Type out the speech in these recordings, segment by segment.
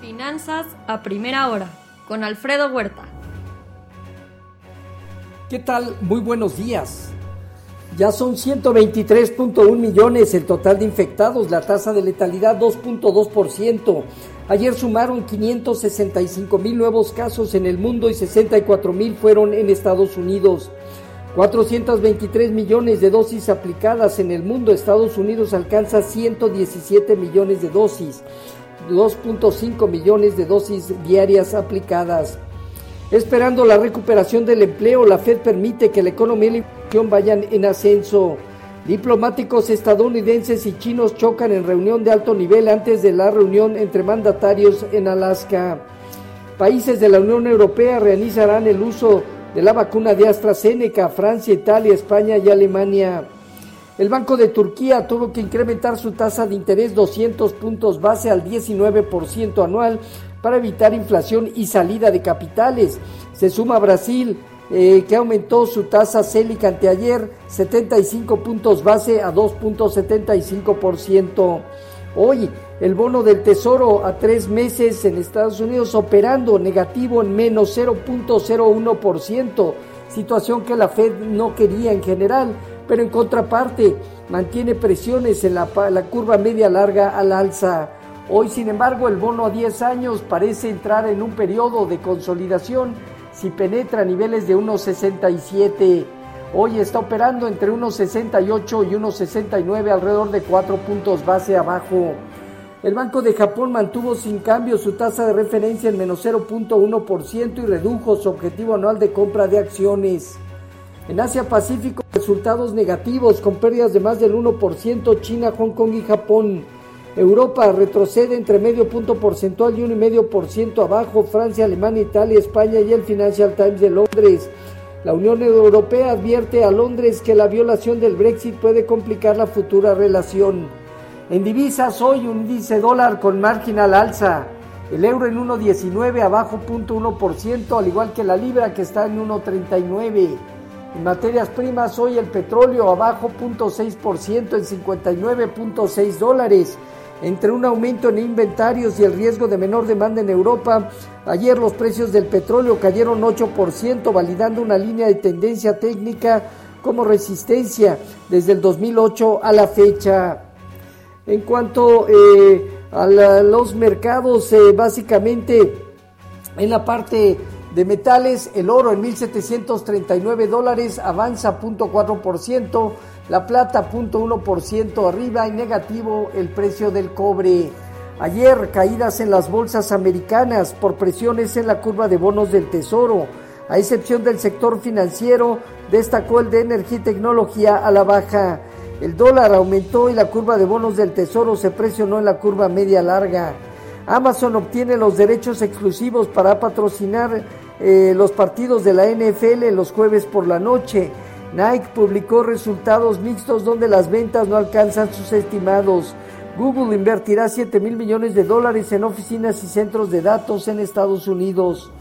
Finanzas a primera hora con Alfredo Huerta. ¿Qué tal? Muy buenos días. Ya son 123.1 millones el total de infectados, la tasa de letalidad 2.2%. Ayer sumaron 565 mil nuevos casos en el mundo y 64 mil fueron en Estados Unidos. 423 millones de dosis aplicadas en el mundo. Estados Unidos alcanza 117 millones de dosis. 2.5 millones de dosis diarias aplicadas. Esperando la recuperación del empleo, la Fed permite que la economía y la inflación vayan en ascenso. Diplomáticos estadounidenses y chinos chocan en reunión de alto nivel antes de la reunión entre mandatarios en Alaska. Países de la Unión Europea realizarán el uso de la vacuna de AstraZeneca, Francia, Italia, España y Alemania. El Banco de Turquía tuvo que incrementar su tasa de interés 200 puntos base al 19% anual para evitar inflación y salida de capitales. Se suma Brasil, eh, que aumentó su tasa CELIC anteayer 75 puntos base a 2.75%. Hoy el bono del Tesoro a tres meses en Estados Unidos operando negativo en menos 0.01%, situación que la Fed no quería en general pero en contraparte mantiene presiones en la, curva media larga al alza. Hoy, sin embargo, el bono a 10 años parece entrar en un periodo de consolidación si penetra niveles de 1,67. Hoy está operando entre 1,68 y 1,69, alrededor de 4 puntos base abajo. El Banco de Japón mantuvo sin cambio su tasa de referencia en menos 0.1% y redujo su objetivo anual de compra de acciones. En Asia Pacífico, resultados negativos con pérdidas de más del 1%, China, Hong Kong y Japón. Europa retrocede entre medio punto porcentual y un y medio por ciento abajo, Francia, Alemania, Italia, España y el Financial Times de Londres. La Unión Europea advierte a Londres que la violación del Brexit puede complicar la futura relación. En divisas, hoy un índice dólar con marginal alza. El euro en 1.19 abajo 0.1%, al igual que la libra que está en 1.39. En materias primas, hoy el petróleo abajo 0.6% en 59.6 dólares. Entre un aumento en inventarios y el riesgo de menor demanda en Europa, ayer los precios del petróleo cayeron 8%, validando una línea de tendencia técnica como resistencia desde el 2008 a la fecha. En cuanto eh, a los mercados, eh, básicamente en la parte de metales, el oro en 1.739 dólares avanza 0.4%, la plata 0.1% arriba y negativo el precio del cobre. Ayer caídas en las bolsas americanas por presiones en la curva de bonos del tesoro. A excepción del sector financiero, destacó el de energía y tecnología a la baja. El dólar aumentó y la curva de bonos del tesoro se presionó en la curva media larga. Amazon obtiene los derechos exclusivos para patrocinar eh, los partidos de la NFL los jueves por la noche. Nike publicó resultados mixtos donde las ventas no alcanzan sus estimados. Google invertirá 7 mil millones de dólares en oficinas y centros de datos en Estados Unidos.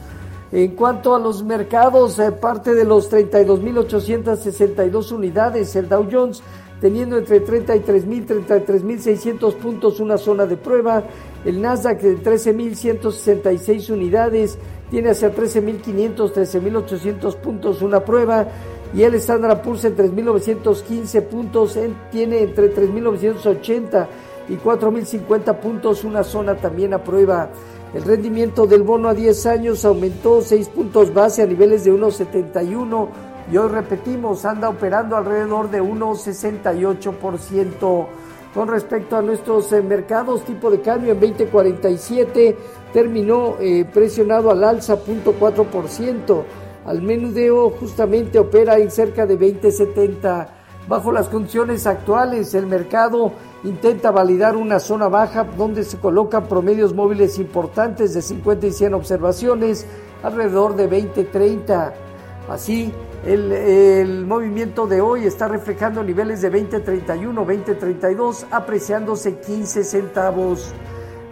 En cuanto a los mercados, eh, parte de los 32.862 unidades, el Dow Jones teniendo entre 33.000 y 33.600 puntos una zona de prueba, el Nasdaq de 13.166 unidades, tiene hacia 13.500, 13.800 puntos una prueba. Y el Standard Poor's en 3.915 puntos tiene entre 3.980 y 4.050 puntos una zona también a prueba. El rendimiento del bono a 10 años aumentó 6 puntos base a niveles de 1.71 y hoy repetimos, anda operando alrededor de 1.68%. Con respecto a nuestros eh, mercados, tipo de cambio en 2047 terminó eh, presionado al alza 0.4%. Al menudeo justamente opera en cerca de 20.70. Bajo las condiciones actuales, el mercado intenta validar una zona baja donde se colocan promedios móviles importantes de 50 y 100 observaciones alrededor de 20.30. Así, el, movimiento de hoy está reflejando niveles de 20.31, 20.32, apreciándose 15 centavos.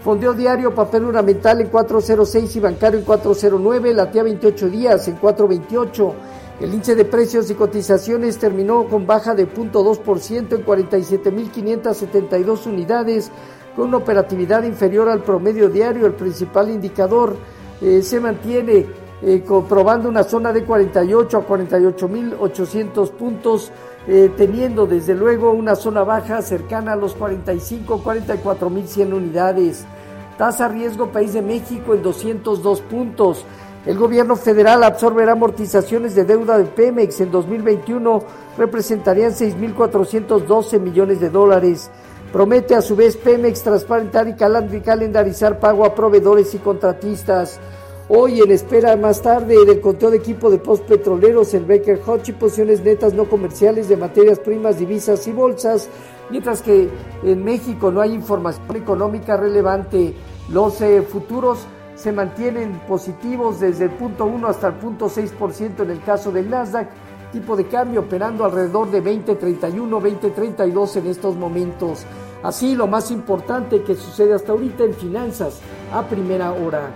Fondeo diario, papel ornamental en 406 y bancario en 409, latía 28 días en 428. El índice de precios y cotizaciones terminó con baja de 0.2% en 47.572 unidades, con una operatividad inferior al promedio diario. El principal indicador eh, se mantiene eh, comprobando una zona de 48 a 48.800 puntos, eh, teniendo desde luego una zona baja cercana a los 45 44.100 unidades. Tasa riesgo país de México en 202 puntos. El gobierno federal absorberá amortizaciones de deuda de Pemex en 2021, representarían 6.412 millones de dólares. Promete a su vez Pemex transparentar y calendarizar pago a proveedores y contratistas. Hoy en espera más tarde del conteo de equipo de postpetroleros, el Baker Hodge posiciones netas no comerciales de materias primas, divisas y bolsas, mientras que en México no hay información económica relevante. Los eh, futuros se mantienen positivos desde el punto 1 hasta el punto 6% en el caso del Nasdaq, tipo de cambio operando alrededor de 20.31, 20.32 en estos momentos. Así lo más importante que sucede hasta ahorita en finanzas a primera hora.